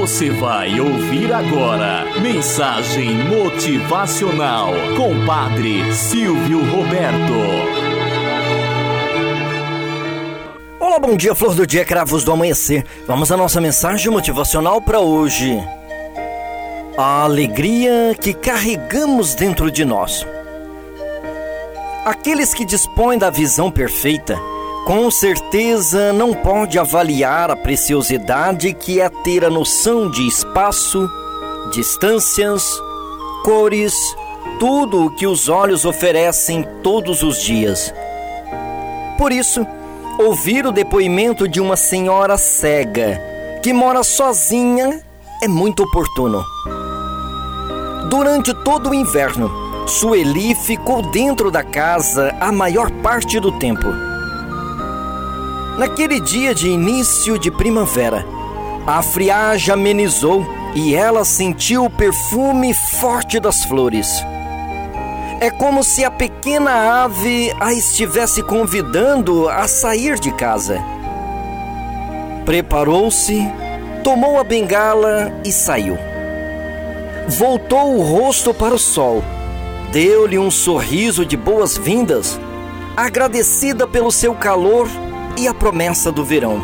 Você vai ouvir agora Mensagem Motivacional com Padre Silvio Roberto. Olá, bom dia, flor do dia, cravos do amanhecer. Vamos à nossa mensagem motivacional para hoje. A alegria que carregamos dentro de nós. Aqueles que dispõem da visão perfeita com certeza não pode avaliar a preciosidade que é ter a noção de espaço, distâncias, cores, tudo o que os olhos oferecem todos os dias. Por isso, ouvir o depoimento de uma senhora cega que mora sozinha é muito oportuno. Durante todo o inverno, Sueli ficou dentro da casa a maior parte do tempo Naquele dia de início de primavera, a friagem amenizou e ela sentiu o perfume forte das flores. É como se a pequena ave a estivesse convidando a sair de casa. Preparou-se, tomou a bengala e saiu. Voltou o rosto para o sol, deu-lhe um sorriso de boas-vindas, agradecida pelo seu calor e a promessa do verão.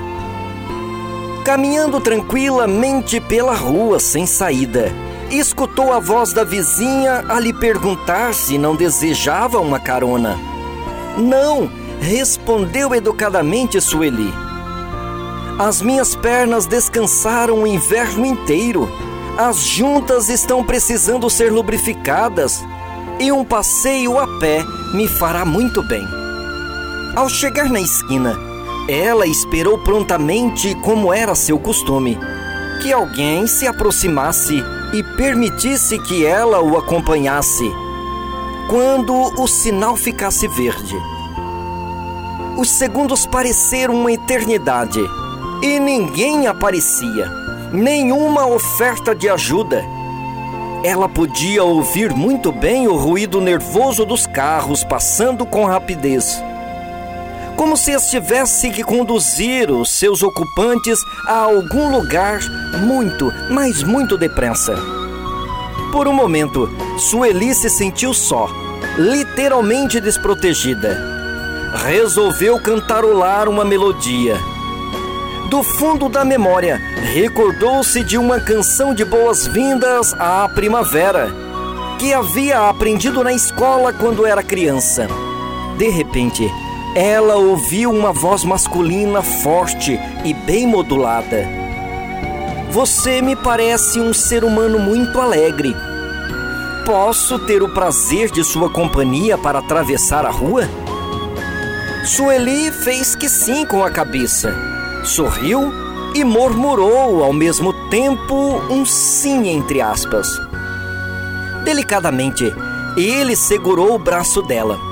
Caminhando tranquilamente pela rua sem saída, escutou a voz da vizinha a lhe perguntar se não desejava uma carona. Não, respondeu educadamente Sueli. As minhas pernas descansaram o inverno inteiro. As juntas estão precisando ser lubrificadas e um passeio a pé me fará muito bem. Ao chegar na esquina, ela esperou prontamente, como era seu costume, que alguém se aproximasse e permitisse que ela o acompanhasse quando o sinal ficasse verde. Os segundos pareceram uma eternidade e ninguém aparecia, nenhuma oferta de ajuda. Ela podia ouvir muito bem o ruído nervoso dos carros passando com rapidez como se estivesse que conduzir os seus ocupantes a algum lugar muito, mas muito depressa. Por um momento, Sueli se sentiu só, literalmente desprotegida. Resolveu cantarolar uma melodia. Do fundo da memória, recordou-se de uma canção de boas-vindas à primavera, que havia aprendido na escola quando era criança. De repente, ela ouviu uma voz masculina forte e bem modulada. Você me parece um ser humano muito alegre. Posso ter o prazer de sua companhia para atravessar a rua? Sueli fez que sim com a cabeça, sorriu e murmurou ao mesmo tempo um sim entre aspas. Delicadamente, ele segurou o braço dela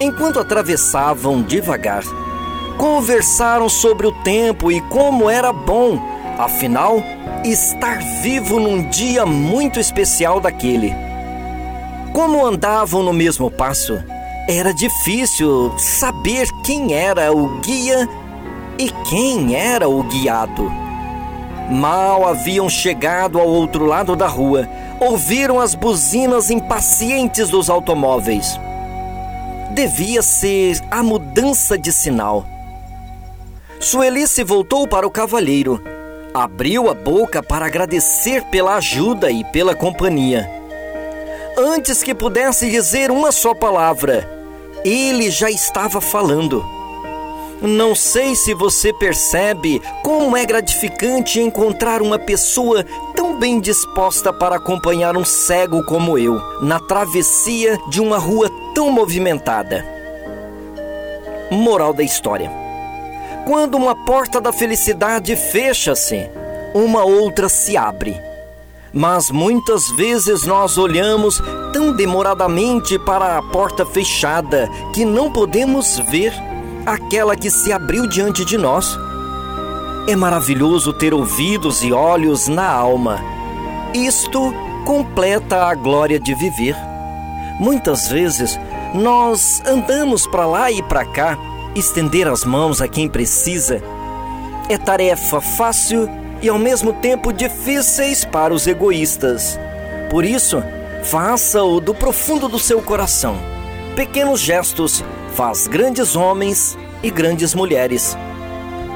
Enquanto atravessavam devagar, conversaram sobre o tempo e como era bom, afinal, estar vivo num dia muito especial daquele. Como andavam no mesmo passo, era difícil saber quem era o guia e quem era o guiado. Mal haviam chegado ao outro lado da rua, ouviram as buzinas impacientes dos automóveis devia ser a mudança de sinal. Sueli se voltou para o cavalheiro, abriu a boca para agradecer pela ajuda e pela companhia. Antes que pudesse dizer uma só palavra, ele já estava falando. Não sei se você percebe como é gratificante encontrar uma pessoa bem disposta para acompanhar um cego como eu na travessia de uma rua tão movimentada. Moral da história: Quando uma porta da felicidade fecha-se, uma outra se abre. Mas muitas vezes nós olhamos tão demoradamente para a porta fechada que não podemos ver aquela que se abriu diante de nós. É maravilhoso ter ouvidos e olhos na alma. Isto completa a glória de viver. Muitas vezes nós andamos para lá e para cá, estender as mãos a quem precisa. É tarefa fácil e ao mesmo tempo difíceis para os egoístas. Por isso, faça-o do profundo do seu coração. Pequenos gestos faz grandes homens e grandes mulheres.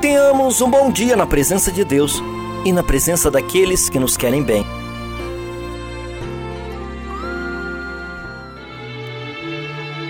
Tenhamos um bom dia na presença de Deus e na presença daqueles que nos querem bem.